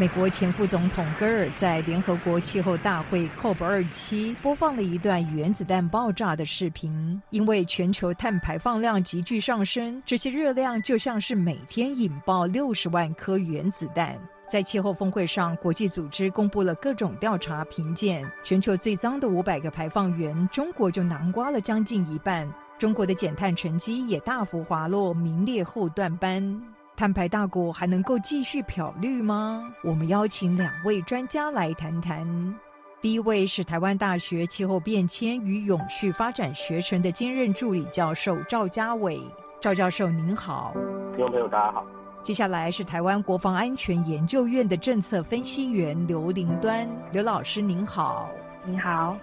美国前副总统戈尔在联合国气候大会 COP 二七播放了一段原子弹爆炸的视频。因为全球碳排放量急剧上升，这些热量就像是每天引爆六十万颗原子弹。在气候峰会上，国际组织公布了各种调查评鉴，全球最脏的五百个排放源，中国就囊瓜了将近一半。中国的减碳成绩也大幅滑落，名列后段班。碳排大国还能够继续漂绿吗？我们邀请两位专家来谈谈。第一位是台湾大学气候变迁与永续发展学程的兼任助理教授赵家伟。赵教授您好，听众朋友大家好。接下来是台湾国防安全研究院的政策分析员刘林端，刘老师您好，您好。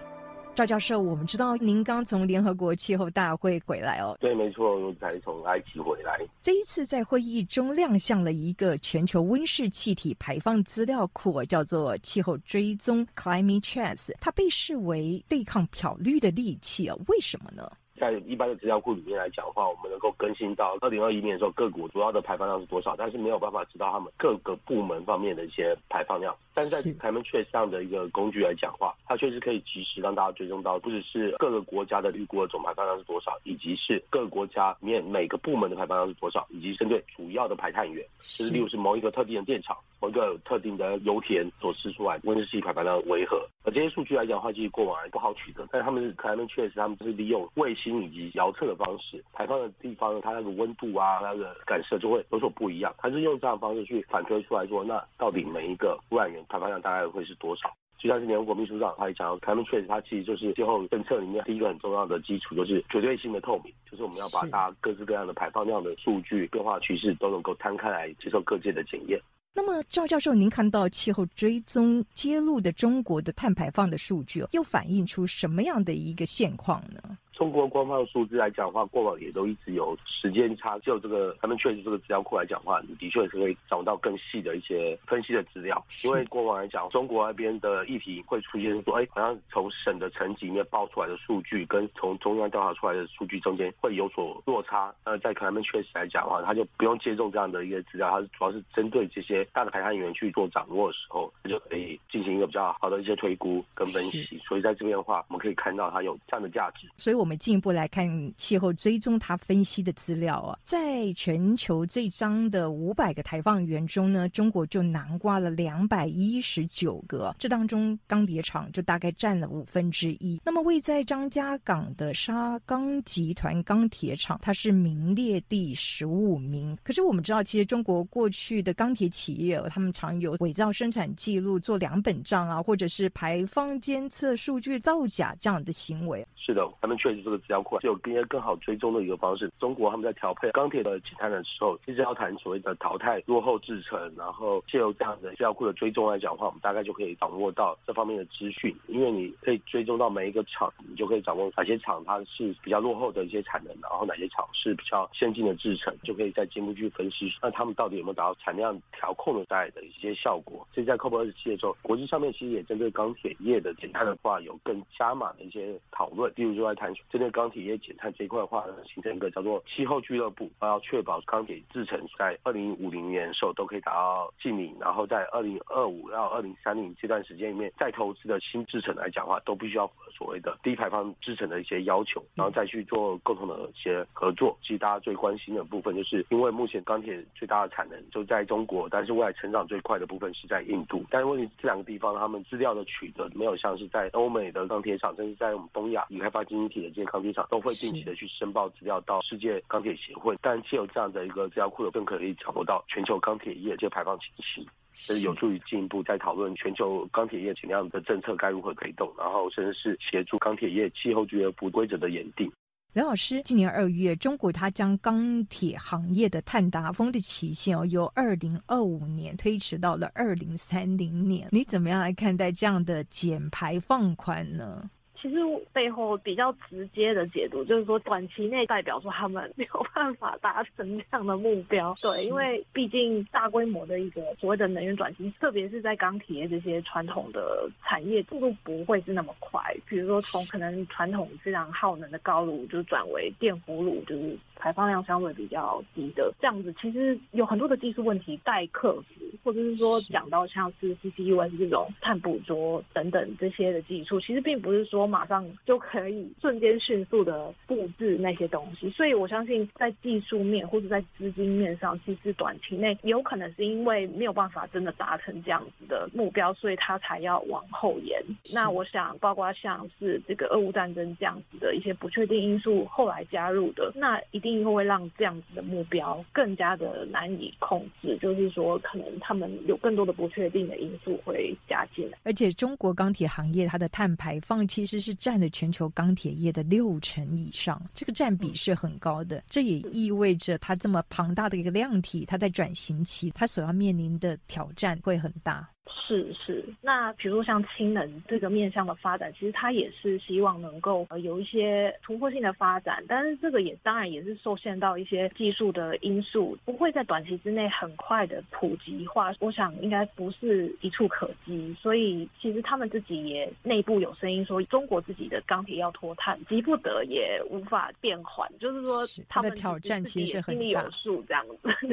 赵教授，我们知道您刚从联合国气候大会回来哦。对，没错，我才从埃及回来。这一次在会议中亮相了一个全球温室气体排放资料库，叫做气候追踪 （Climate Trace），它被视为对抗漂绿的利器哦。为什么呢？在一般的资料库里面来讲的话，我们能够更新到二零二一年的时候，各国主要的排放量是多少，但是没有办法知道他们各个部门方面的一些排放量。但是在台湾确这样的一个工具来讲话，它确实可以及时让大家追踪到，不只是各个国家的预估的总排放量是多少，以及是各个国家里面每个部门的排放量是多少，以及针对主要的排碳源，就是例如是某一个特定的电厂、某一个特定的油田所释出来温室气体排放量为何。而这些数据来讲的话，其实过往不好取得，但是他们是台湾确实他们是利用卫星。以及遥测的方式，排放的地方它那个温度啊，那个感受就会有所不一样。它是用这样的方式去反推出来说，那到底每一个污染源排放量大概会是多少？就像是联合国秘书长他也讲，台湾确实它其实就是气候政策里面第一个很重要的基础，就是绝对性的透明，就是我们要把大家各式各样的排放量的数据变化趋势都能够摊开来接受各界的检验。那么赵教授，您看到气候追踪揭露的中国的碳排放的数据，又反映出什么样的一个现况呢？中国官方数字来讲的话，过往也都一直有时间差。就这个，他们确实这个资料库来讲的话，你的确是可以找到更细的一些分析的资料。因为过往来讲，中国那边的议题会出现说，哎，好像从省的层级里面报出来的数据，跟从中央调查出来的数据中间会有所落差。那在他们确实来讲的话，他就不用借重这样的一个资料，他是主要是针对这些大的排碳源去做掌握的时候，就可以进行一个比较好的一些推估跟分析。所以在这边的话，我们可以看到它有这样的价值。所以我我们进一步来看气候追踪，它分析的资料啊，在全球最脏的五百个排放源中呢，中国就囊括了两百一十九个，这当中钢铁厂就大概占了五分之一。那么位在张家港的沙钢集团钢铁厂，它是名列第十五名。可是我们知道，其实中国过去的钢铁企业，他们常有伪造生产记录、做两本账啊，或者是排放监测数据造假这样的行为。是的，他们确。这个资料库就有更更好追踪的一个方式。中国他们在调配钢铁的减碳的时候，一直要谈所谓的淘汰落后制成，然后借由这样的资料库的追踪来讲的话，我们大概就可以掌握到这方面的资讯。因为你可以追踪到每一个厂，你就可以掌握哪些厂它是比较落后的一些产能，然后哪些厂是比较先进的制成，就可以再进一步去分析，那他们到底有没有达到产量调控的在的一些效果。所以在 COP 二十七的时候，国际上面其实也针对钢铁业的减碳的话，有更加码的一些讨论，例如说在谈。针对钢铁业减碳这一块的话，形成一个叫做气候俱乐部，要确保钢铁制成在二零五零年的时候都可以达到净零，然后在二零二五到二零三零这段时间里面，再投资的新制成来讲的话，都必须要符合所谓的低排放制成的一些要求，然后再去做共同的一些合作。其实大家最关心的部分，就是因为目前钢铁最大的产能就在中国，但是未来成长最快的部分是在印度。但是问题这两个地方，他们资料的取得没有像是在欧美的钢铁厂，甚至在我们东亚已开发经济体的。钢铁厂都会定期的去申报资料到世界钢铁协会，但既有这样的一个资料库，更可以掌握到全球钢铁业这个排放情形，这是有助于进一步在讨论全球钢铁业怎样的政策该如何推动，然后甚至是协助钢铁业气候俱乐部规则的演定。刘老师，今年二月，中国它将钢铁行业的碳达峰的期限哦，由二零二五年推迟到了二零三零年，你怎么样来看待这样的减排放宽呢？其实背后比较直接的解读就是说，短期内代表说他们没有办法达成这样的目标。对，因为毕竟大规模的一个所谓的能源转型，特别是在钢铁这些传统的产业，速度不会是那么快。比如说，从可能传统非常耗能的高炉，就转为电弧炉，就是排放量相对比较低的这样子。其实有很多的技术问题待克服，或者是说讲到像是 CCUS 这种碳捕捉等等这些的技术，其实并不是说。马上就可以瞬间迅速的布置那些东西，所以我相信在技术面或者在资金面上，其实短期内有可能是因为没有办法真的达成这样子的目标，所以他才要往后延。那我想，包括像是这个俄乌战争这样子的一些不确定因素后来加入的，那一定会让这样子的目标更加的难以控制。就是说，可能他们有更多的不确定的因素会加进来。而且，中国钢铁行业它的碳排放其实。是占了全球钢铁业的六成以上，这个占比是很高的。这也意味着它这么庞大的一个量体，它在转型期，它所要面临的挑战会很大。是是，那比如说像氢能这个面向的发展，其实它也是希望能够呃有一些突破性的发展，但是这个也当然也是受限到一些技术的因素，不会在短期之内很快的普及化。我想应该不是一触可及，所以其实他们自己也内部有声音说，中国自己的钢铁要脱碳，急不得也无法变缓，就是说他们的挑战其实很大，心里有数这样子。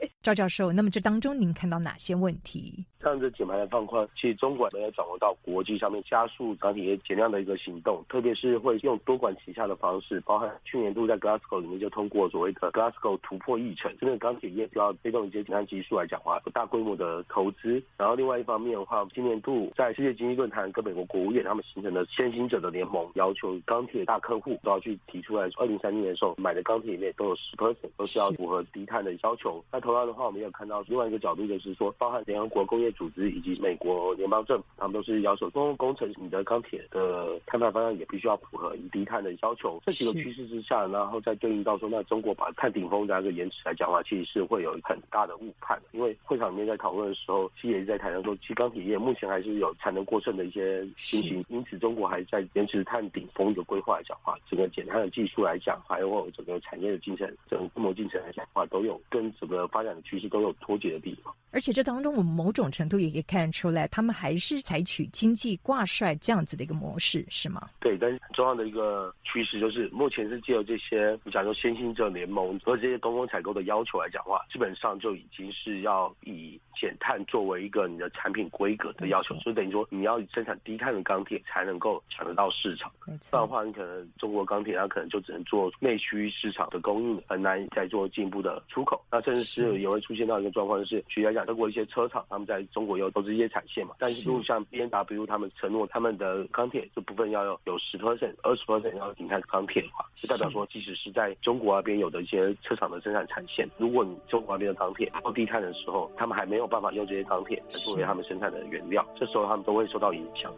对，赵教授，那么这当中您看到哪些问题？这样子减排的放宽，其实中国没有掌握到国际上面加速钢铁业减量的一个行动，特别是会用多管齐下的方式，包含去年度在 Glasgow 里面就通过所谓的 Glasgow 突破议程，这个钢铁业就要推动一些减量技术来讲话，有大规模的投资。然后另外一方面的话，今年度在世界经济论坛跟美国国务院他们形成的先行者的联盟，要求钢铁大客户都要去提出来，二零三零年的时候买的钢铁里面都有十 percent 都是要符合低碳的要求。那同样的话，我们也有看到另外一个角度，就是说包含联合国工业组织以及美国联邦政府，他们都是要求公共工程，你的钢铁的碳排方向也必须要符合低碳的要求。这几个趋势之下，然后再对应到说，那中国把碳顶峰这样一个延迟来讲的话，其实是会有很大的误判。因为会场里面在讨论的时候，其实也是在谈到说，其实钢铁业目前还是有产能过剩的一些情形，因此中国还在延迟碳顶峰的规划来讲话，整个减碳的技术来讲，还有整个产业的进程、整个规模进程来讲话，都有跟整个发展的趋势都有脱节的地方。而且这当中，我们某种程度也可以看出来，他们还是采取经济挂帅这样子的一个模式，是吗？对，但是很重要的一个趋势就是，目前是借由这些，你讲说先行者联盟和这些公共采购的要求来讲话，基本上就已经是要以减碳作为一个你的产品规格的要求，所以等于说你要生产低碳的钢铁才能够抢得到市场。不然的话，你可能中国钢铁它可能就只能做内需市场的供应，很难再做进一步的出口。那甚至是也会出现到一个状况，就是举例来讲。德国一些车厂，他们在中国有投资一些产线嘛，但是如果像 B N W 他们承诺他们的钢铁这部分要有有十 percent、二十 percent 要停碳钢铁的话，就代表说，即使是在中国那边有的一些车厂的生产产线，如果你中国那边的钢铁不低碳的时候，他们还没有办法用这些钢铁来作为他们生产的原料，这时候他们都会受到影响。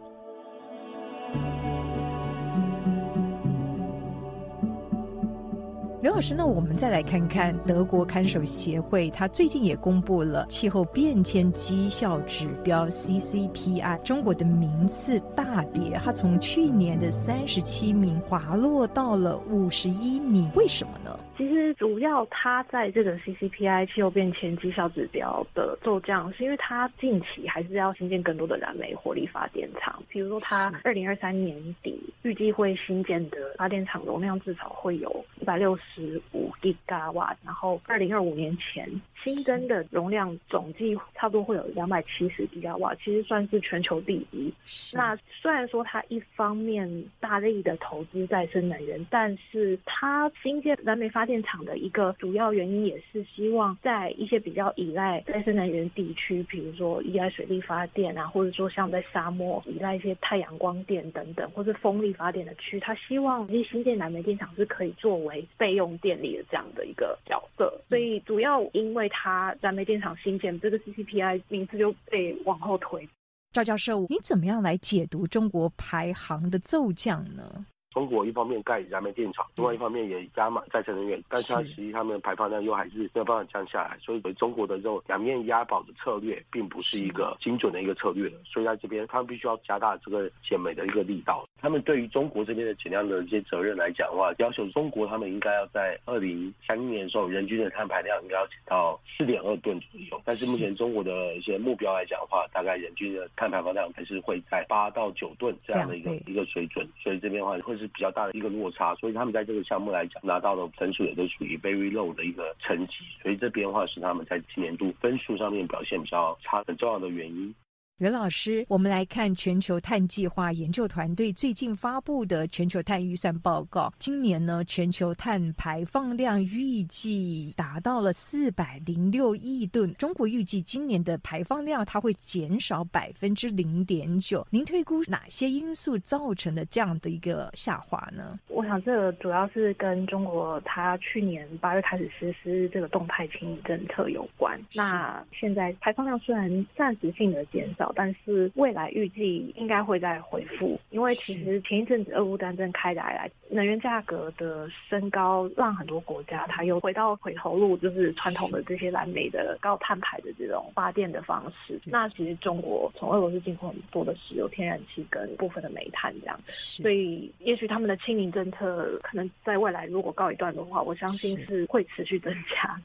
刘老师，那我们再来看看德国看守协会，他最近也公布了气候变迁绩效指标 CCPI，中国的名次大跌，它从去年的三十七名滑落到了五十一名，为什么呢？其实主要它在这个 CCPI 气候变迁绩效指标的骤降，是因为它近期还是要新建更多的燃煤火力发电厂。比如说，它二零二三年底预计会新建的发电厂容量至少会有一百六十五吉瓦，然后二零二五年前新增的容量总计差不多会有两百七十吉瓦，其实算是全球第一。那虽然说它一方面大力的投资再生能源，但是它新建燃煤发电厂的一个主要原因也是希望在一些比较依赖再生能源地区，比如说依赖水力发电啊，或者说像在沙漠依赖一些太阳光电等等，或是风力发电的区，他希望这些新建燃煤电厂是可以作为备用电力的这样的一个角色。所以主要因为它燃煤电厂新建，这个 CCPI 名字就被往后推。赵教授，你怎么样来解读中国排行的骤降呢？中国一方面盖燃煤电厂，另外一方面也加满再生能源，但是它实际他们的排放量又还是没有办法降下来，所以中国的这种两面押宝的策略，并不是一个精准的一个策略。所以在这边，他们必须要加大这个减煤的一个力道。他们对于中国这边的减量的一些责任来讲的话，要求中国他们应该要在二零三一年的时候，人均的碳排量应该要减到四点二吨左右。但是目前中国的一些目标来讲的话，大概人均的碳排放量还是会在八到九吨这样的一个一个水准，所以这边的话会是比较大的一个落差。所以他们在这个项目来讲拿到的分数也都属于 very low 的一个成绩，所以这边的话是他们在今年度分数上面表现比较差很重要的原因。任老师，我们来看全球碳计划研究团队最近发布的全球碳预算报告。今年呢，全球碳排放量预计达到了四百零六亿吨。中国预计今年的排放量它会减少百分之零点九。您推估哪些因素造成的这样的一个下滑呢？我想这个主要是跟中国它去年八月开始实施这个动态清理政策有关。那现在排放量虽然暂时性的减少。但是未来预计应该会再恢复，因为其实前一阵子俄乌战争开打以来，能源价格的升高，让很多国家它又回到回头路，就是传统的这些燃煤的高碳排的这种发电的方式。那其实中国从俄罗斯进口很多的石油、天然气跟部分的煤炭这样，所以也许他们的清零政策可能在未来如果告一段的话，我相信是会持续增加。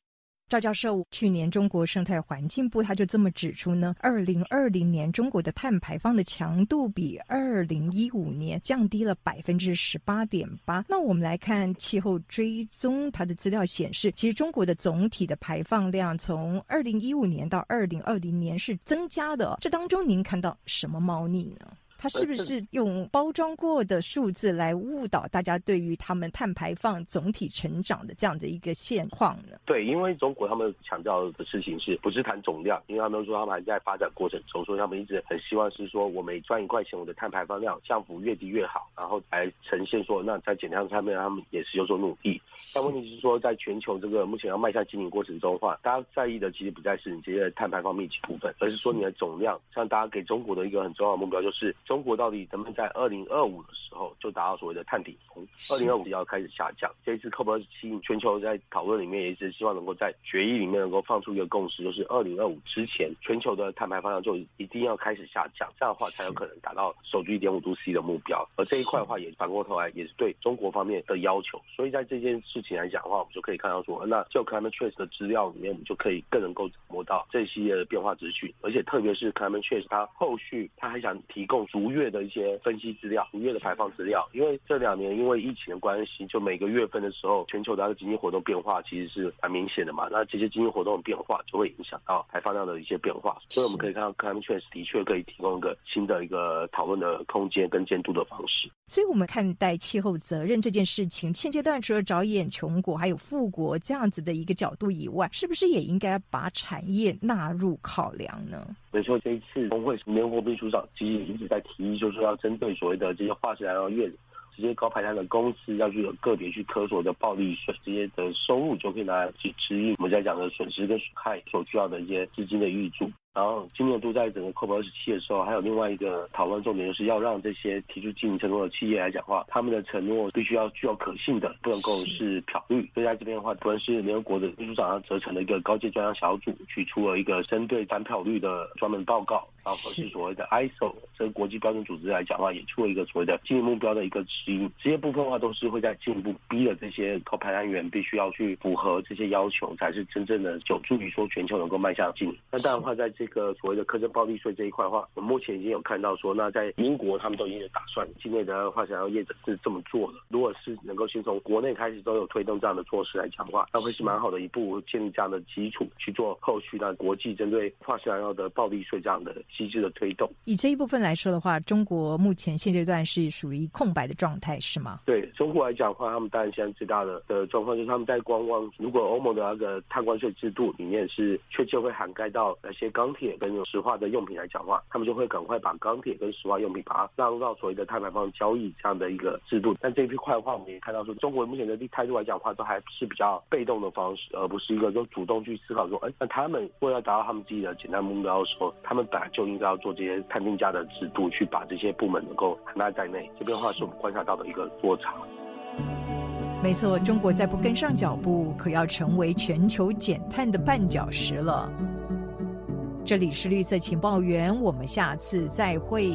赵教授，去年中国生态环境部他就这么指出呢，二零二零年中国的碳排放的强度比二零一五年降低了百分之十八点八。那我们来看气候追踪，它的资料显示，其实中国的总体的排放量从二零一五年到二零二零年是增加的。这当中您看到什么猫腻呢？它是不是用包装过的数字来误导大家对于他们碳排放总体成长的这样的一个现况呢？对，因为中国他们强调的事情是不是谈总量？因为他们说他们还在发展过程中，所以他们一直很希望是说我每赚一块钱，我的碳排放量降幅越低越好，然后来呈现说那在减量上面他们也是有所努力。但问题是说，在全球这个目前要迈向经营过程中的话，大家在意的其实不再是你这些碳排放密集部分，而是说你的总量。像大家给中国的一个很重要的目标就是。中国到底能不能在二零二五的时候就达到所谓的碳顶峰？二零二五要开始下降。这一次 COP 二十七全球在讨论里面也是希望能够在决议里面能够放出一个共识，就是二零二五之前全球的碳排放量就一定要开始下降，这样的话才有可能达到守住一点五度 C 的目标。而这一块的话，也反过头来也是对中国方面的要求。所以在这件事情来讲的话，我们就可以看到说，那就 Climate Trace 的资料里面，我们就可以更能够掌握到这一系列的变化资讯。而且特别是 Climate Trace，它后续它还想提供逐月的一些分析资料，逐月的排放资料，因为这两年因为疫情的关系，就每个月份的时候，全球的经济活动变化其实是蛮明显的嘛。那这些经济活动的变化就会影响到排放量的一些变化，所以我们可以看到，Climate Change 的确可以提供一个新的一个讨论的空间跟监督的方式。所以我们看待气候责任这件事情，现阶段除了着眼穷国还有富国这样子的一个角度以外，是不是也应该把产业纳入考量呢？没错，这一次工会联合国秘书长其实一直在提议，就是要针对所谓的这些化石燃料业这些高排量的公司，要去个别去科索的暴利税，这些的收入就可以拿来去支应我们在讲的损失跟损害所需要的一些资金的预注。然后今年度在整个 COP 二十七的时候，还有另外一个讨论重点，就是要让这些提出经营承诺的企业来讲话，他们的承诺必须要具有可信的，不能够是漂绿。所以在这边的话，不论是联合国的秘书长责成的一个高级专家小组，去出了一个针对反漂绿的专门报告，然后是所谓的 ISO 这个国际标准组织来讲的话，也出了一个所谓的经营目标的一个指引。这些部分的话，都是会在进一步逼的这些高排单元必须要去符合这些要求，才是真正的有助于说全球能够迈向经营。那当然话，在这个所谓的课征暴利税这一块的话，我们目前已经有看到说，那在英国他们都已经有打算，境内的话想要业者是这么做的。如果是能够先从国内开始都有推动这样的措施来讲的话，那会是蛮好的一步，建立这样的基础去做后续的国际针对化石燃料的暴利税这样的机制的推动。以这一部分来说的话，中国目前现阶段是属于空白的状态，是吗？对中国来讲的话，他们当然现在最大的的状况就是他们在观望，如果欧盟的那个碳关税制度里面是确切会涵盖到那些钢铁跟石化的用品来讲话，他们就会赶快把钢铁跟石化用品把它纳入到所谓的碳排放交易这样的一个制度。但这一批块的话，我们也看到说，中国目前的态度来讲的话，都还是比较被动的方式，而不是一个说主动去思考说，哎，那他们为了达到他们自己的简单目标的时候，他们本来就应该要做这些碳定价的制度去把这些部门能够涵纳在内。这边的话是我们观察到的一个落差。没错，中国再不跟上脚步，可要成为全球减碳的绊脚石了。这里是绿色情报员，我们下次再会。